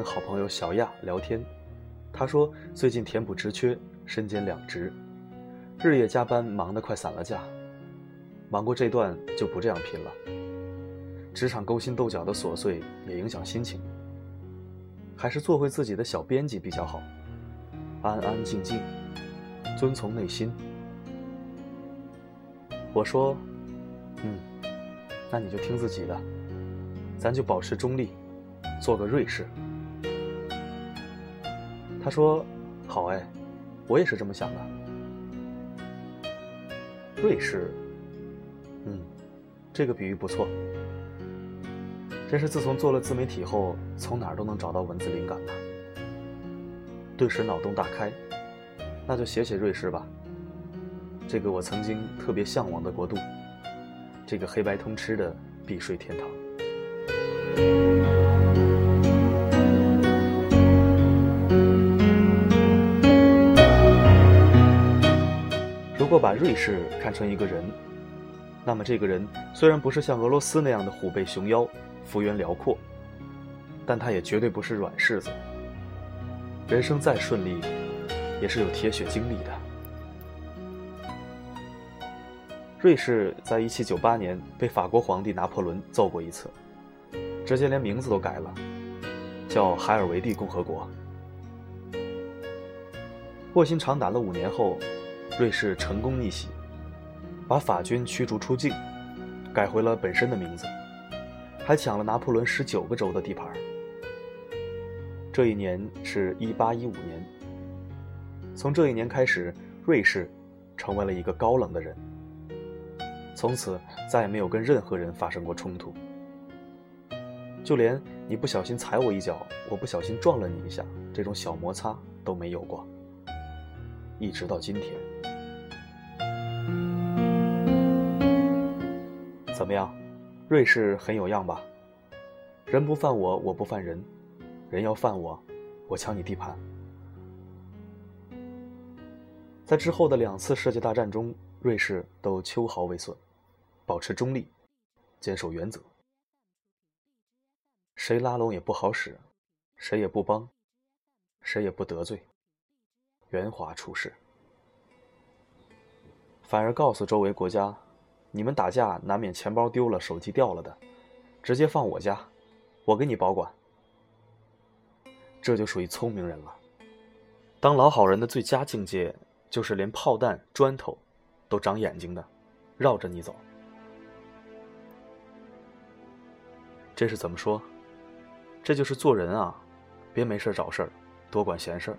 跟好朋友小亚聊天，他说最近填补职缺，身兼两职，日夜加班，忙得快散了架。忙过这段就不这样拼了。职场勾心斗角的琐碎也影响心情，还是做回自己的小编辑比较好，安安静静，遵从内心。我说，嗯，那你就听自己的，咱就保持中立。做个瑞士，他说：“好哎，我也是这么想的。瑞士，嗯，这个比喻不错。真是自从做了自媒体后，从哪儿都能找到文字灵感呢。顿时脑洞大开，那就写写瑞士吧。这个我曾经特别向往的国度，这个黑白通吃的避税天堂。”若把瑞士看成一个人，那么这个人虽然不是像俄罗斯那样的虎背熊腰、幅员辽阔，但他也绝对不是软柿子。人生再顺利，也是有铁血经历的。瑞士在1798年被法国皇帝拿破仑揍过一次，直接连名字都改了，叫海尔维蒂共和国。卧薪尝胆了五年后。瑞士成功逆袭，把法军驱逐出境，改回了本身的名字，还抢了拿破仑十九个州的地盘。这一年是一八一五年。从这一年开始，瑞士成为了一个高冷的人，从此再也没有跟任何人发生过冲突，就连你不小心踩我一脚，我不小心撞了你一下，这种小摩擦都没有过，一直到今天。怎么样，瑞士很有样吧？人不犯我，我不犯人；人要犯我，我抢你地盘。在之后的两次世界大战中，瑞士都秋毫未损，保持中立，坚守原则。谁拉拢也不好使，谁也不帮，谁也不得罪，圆滑处事，反而告诉周围国家。你们打架难免钱包丢了、手机掉了的，直接放我家，我给你保管。这就属于聪明人了。当老好人的最佳境界，就是连炮弹、砖头都长眼睛的，绕着你走。这是怎么说？这就是做人啊，别没事找事儿，多管闲事儿，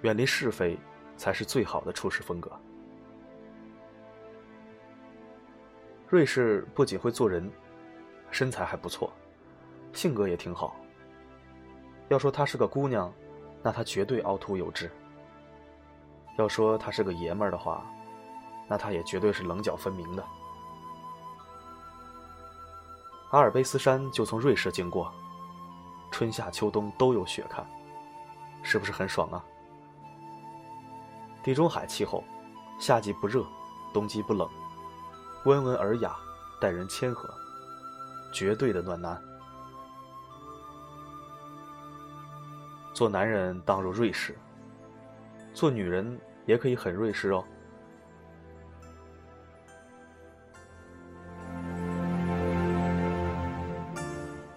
远离是非，才是最好的处事风格。瑞士不仅会做人，身材还不错，性格也挺好。要说她是个姑娘，那她绝对凹凸有致；要说她是个爷们儿的话，那她也绝对是棱角分明的。阿尔卑斯山就从瑞士经过，春夏秋冬都有雪看，是不是很爽啊？地中海气候，夏季不热，冬季不冷。温文尔雅，待人谦和，绝对的暖男。做男人当如瑞士，做女人也可以很瑞士哦。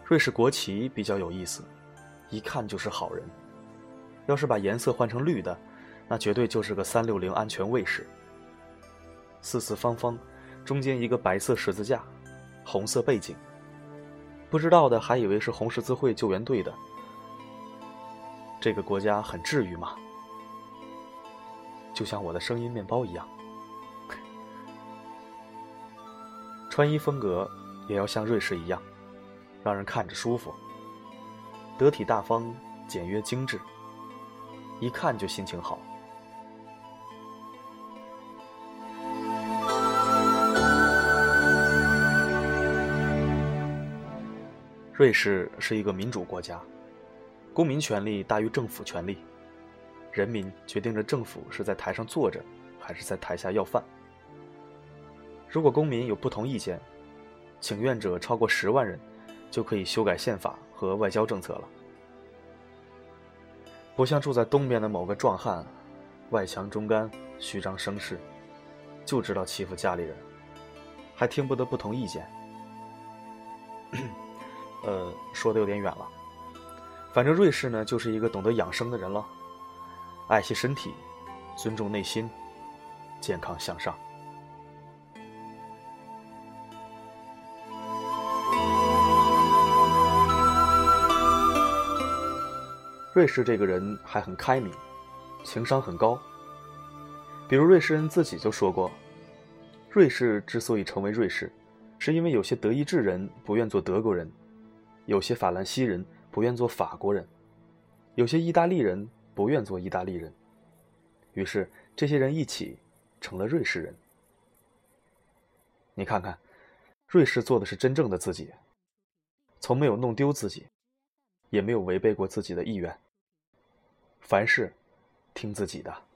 瑞士国旗比较有意思，一看就是好人。要是把颜色换成绿的，那绝对就是个三六零安全卫士。四四方方。中间一个白色十字架，红色背景。不知道的还以为是红十字会救援队的。这个国家很治愈吗，就像我的声音面包一样。穿衣风格也要像瑞士一样，让人看着舒服，得体大方，简约精致，一看就心情好。瑞士是一个民主国家，公民权利大于政府权利，人民决定着政府是在台上坐着，还是在台下要饭。如果公民有不同意见，请愿者超过十万人，就可以修改宪法和外交政策了。不像住在东边的某个壮汉，外强中干，虚张声势，就知道欺负家里人，还听不得不同意见。呃，说的有点远了。反正瑞士呢，就是一个懂得养生的人了，爱惜身体，尊重内心，健康向上。瑞士这个人还很开明，情商很高。比如瑞士人自己就说过，瑞士之所以成为瑞士，是因为有些德意志人不愿做德国人。有些法兰西人不愿做法国人，有些意大利人不愿做意大利人，于是这些人一起成了瑞士人。你看看，瑞士做的是真正的自己，从没有弄丢自己，也没有违背过自己的意愿，凡事听自己的。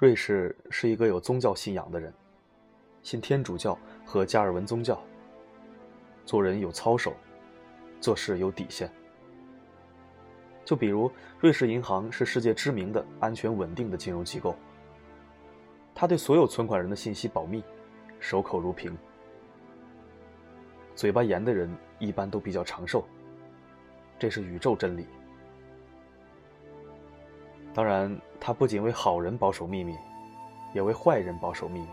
瑞士是一个有宗教信仰的人，信天主教和加尔文宗教。做人有操守，做事有底线。就比如，瑞士银行是世界知名的安全稳定的金融机构。他对所有存款人的信息保密，守口如瓶。嘴巴严的人一般都比较长寿，这是宇宙真理。当然，他不仅为好人保守秘密，也为坏人保守秘密。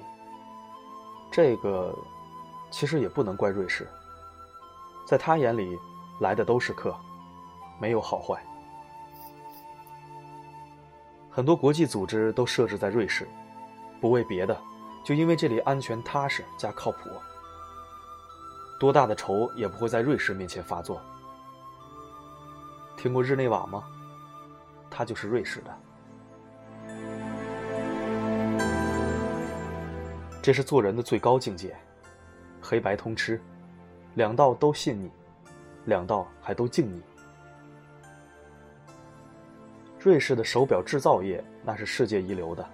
这个其实也不能怪瑞士，在他眼里，来的都是客，没有好坏。很多国际组织都设置在瑞士，不为别的，就因为这里安全踏实加靠谱。多大的仇也不会在瑞士面前发作。听过日内瓦吗？他就是瑞士的，这是做人的最高境界，黑白通吃，两道都信你，两道还都敬你。瑞士的手表制造业那是世界一流的，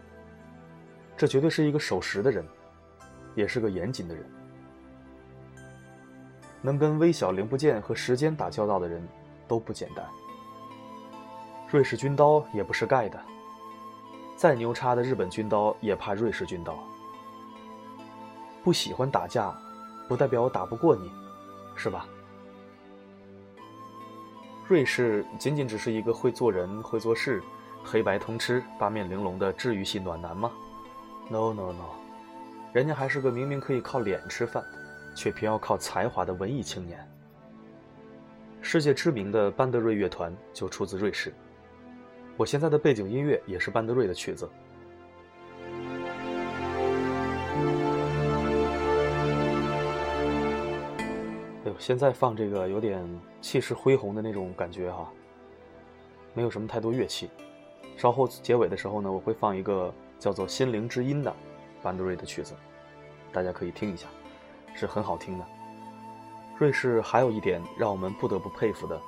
这绝对是一个守时的人，也是个严谨的人。能跟微小零部件和时间打交道的人，都不简单。瑞士军刀也不是盖的，再牛叉的日本军刀也怕瑞士军刀。不喜欢打架，不代表我打不过你，是吧？瑞士仅仅只是一个会做人、会做事、黑白通吃、八面玲珑的治愈系暖男吗？No No No，人家还是个明明可以靠脸吃饭，却偏要靠才华的文艺青年。世界知名的班德瑞乐团就出自瑞士。我现在的背景音乐也是班德瑞的曲子。哎呦，现在放这个有点气势恢宏的那种感觉哈，没有什么太多乐器。稍后结尾的时候呢，我会放一个叫做《心灵之音》的班德瑞的曲子，大家可以听一下，是很好听的。瑞士还有一点让我们不得不佩服的，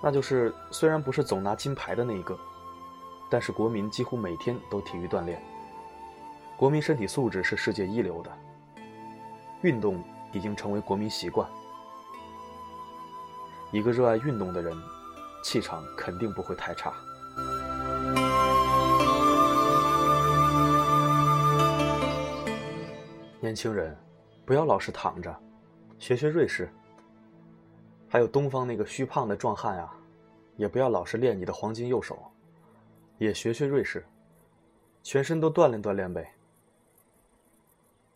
那就是虽然不是总拿金牌的那一个。但是国民几乎每天都体育锻炼，国民身体素质是世界一流的，运动已经成为国民习惯。一个热爱运动的人，气场肯定不会太差。年轻人，不要老是躺着，学学瑞士。还有东方那个虚胖的壮汉啊，也不要老是练你的黄金右手。也学学瑞士，全身都锻炼锻炼呗。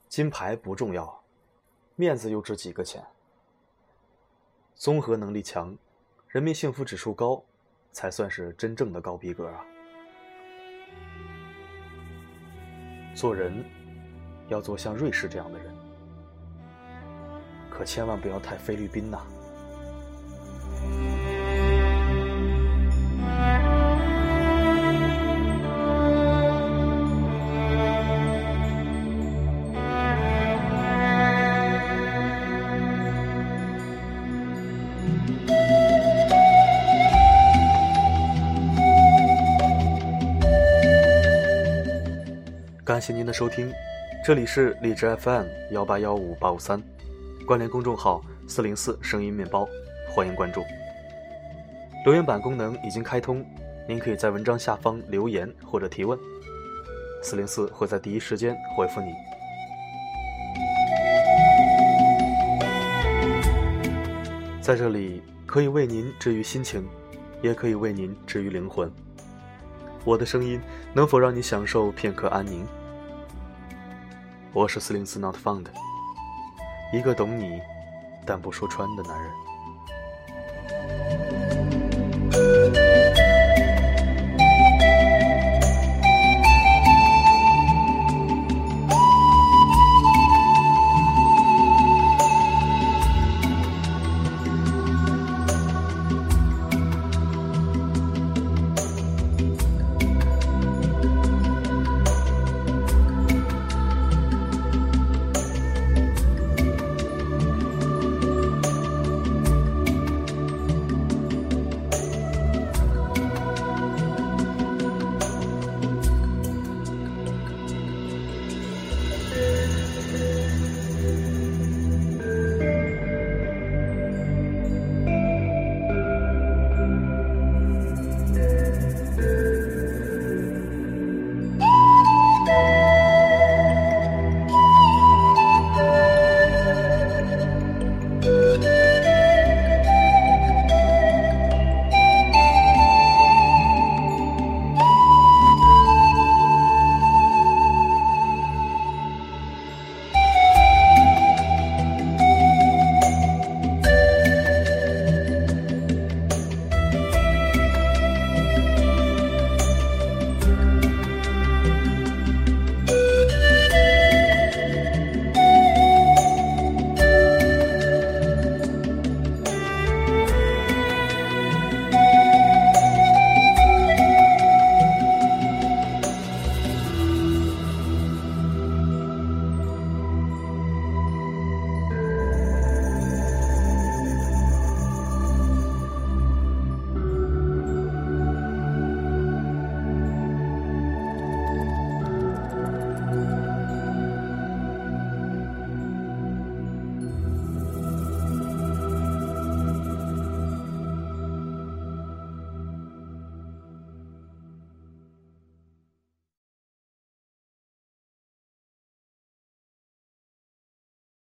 金牌不重要，面子又值几个钱？综合能力强，人民幸福指数高，才算是真正的高逼格啊！做人要做像瑞士这样的人，可千万不要太菲律宾呐！感谢您的收听，这里是荔枝 FM 幺八幺五八五三，关联公众号四零四声音面包，欢迎关注。留言板功能已经开通，您可以在文章下方留言或者提问，四零四会在第一时间回复你。在这里可以为您治愈心情，也可以为您治愈灵魂。我的声音能否让你享受片刻安宁？我是四零四 Not Found，一个懂你但不说穿的男人。